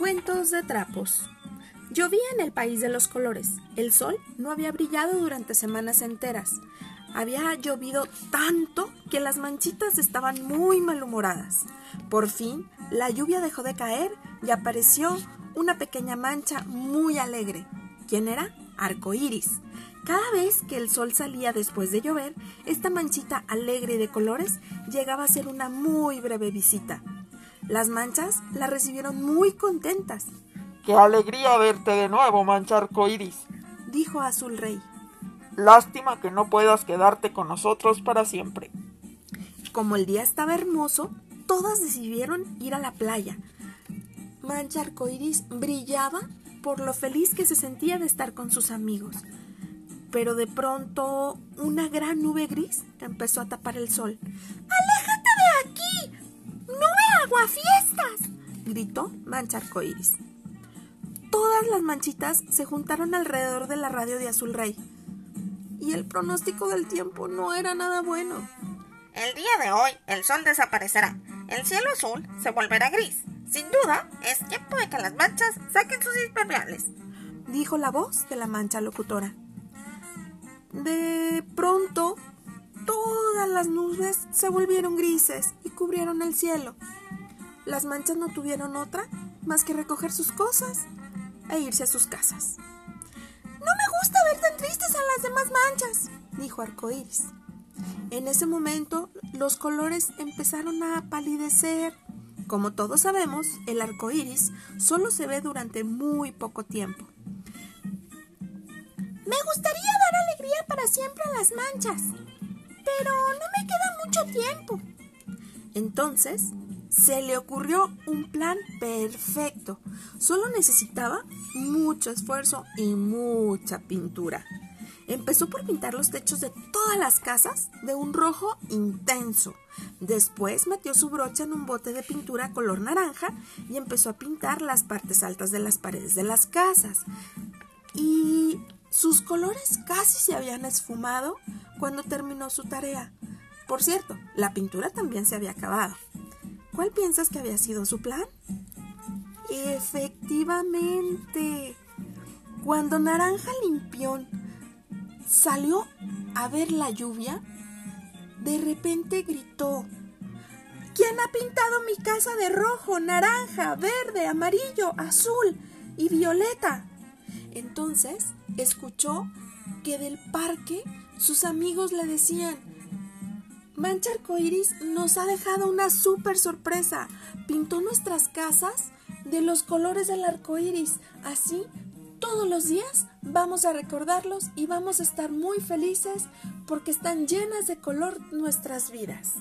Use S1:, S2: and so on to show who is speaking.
S1: Cuentos de trapos. Llovía en el país de los colores. El sol no había brillado durante semanas enteras. Había llovido tanto que las manchitas estaban muy malhumoradas. Por fin, la lluvia dejó de caer y apareció una pequeña mancha muy alegre. ¿Quién era? Arcoíris. Cada vez que el sol salía después de llover, esta manchita alegre de colores llegaba a ser una muy breve visita. Las manchas la recibieron muy contentas.
S2: ¡Qué alegría verte de nuevo, mancha arcoíris!
S1: dijo Azul Rey.
S2: Lástima que no puedas quedarte con nosotros para siempre.
S1: Como el día estaba hermoso, todas decidieron ir a la playa. Mancha arcoíris brillaba por lo feliz que se sentía de estar con sus amigos. Pero de pronto una gran nube gris empezó a tapar el sol. Gritó Mancha Arcoíris. Todas las manchitas se juntaron alrededor de la radio de Azul Rey. Y el pronóstico del tiempo no era nada bueno.
S3: El día de hoy el sol desaparecerá. El cielo azul se volverá gris. Sin duda, es tiempo de que las manchas saquen sus impermeables.
S1: Dijo la voz de la mancha locutora. De pronto, todas las nubes se volvieron grises y cubrieron el cielo. Las manchas no tuvieron otra más que recoger sus cosas e irse a sus casas.
S4: No me gusta ver tan tristes a las demás manchas,
S1: dijo Arcoíris. En ese momento, los colores empezaron a palidecer. Como todos sabemos, el arco iris solo se ve durante muy poco tiempo.
S4: Me gustaría dar alegría para siempre a las manchas, pero no me queda mucho tiempo.
S1: Entonces, se le ocurrió un plan perfecto. Solo necesitaba mucho esfuerzo y mucha pintura. Empezó por pintar los techos de todas las casas de un rojo intenso. Después metió su brocha en un bote de pintura color naranja y empezó a pintar las partes altas de las paredes de las casas. Y sus colores casi se habían esfumado cuando terminó su tarea. Por cierto, la pintura también se había acabado. ¿Cuál piensas que había sido su plan? Efectivamente. Cuando Naranja Limpión salió a ver la lluvia, de repente gritó, ¿Quién ha pintado mi casa de rojo, naranja, verde, amarillo, azul y violeta? Entonces escuchó que del parque sus amigos le decían, Mancha Arcoiris nos ha dejado una súper sorpresa. Pintó nuestras casas de los colores del arco iris. Así, todos los días vamos a recordarlos y vamos a estar muy felices porque están llenas de color nuestras vidas.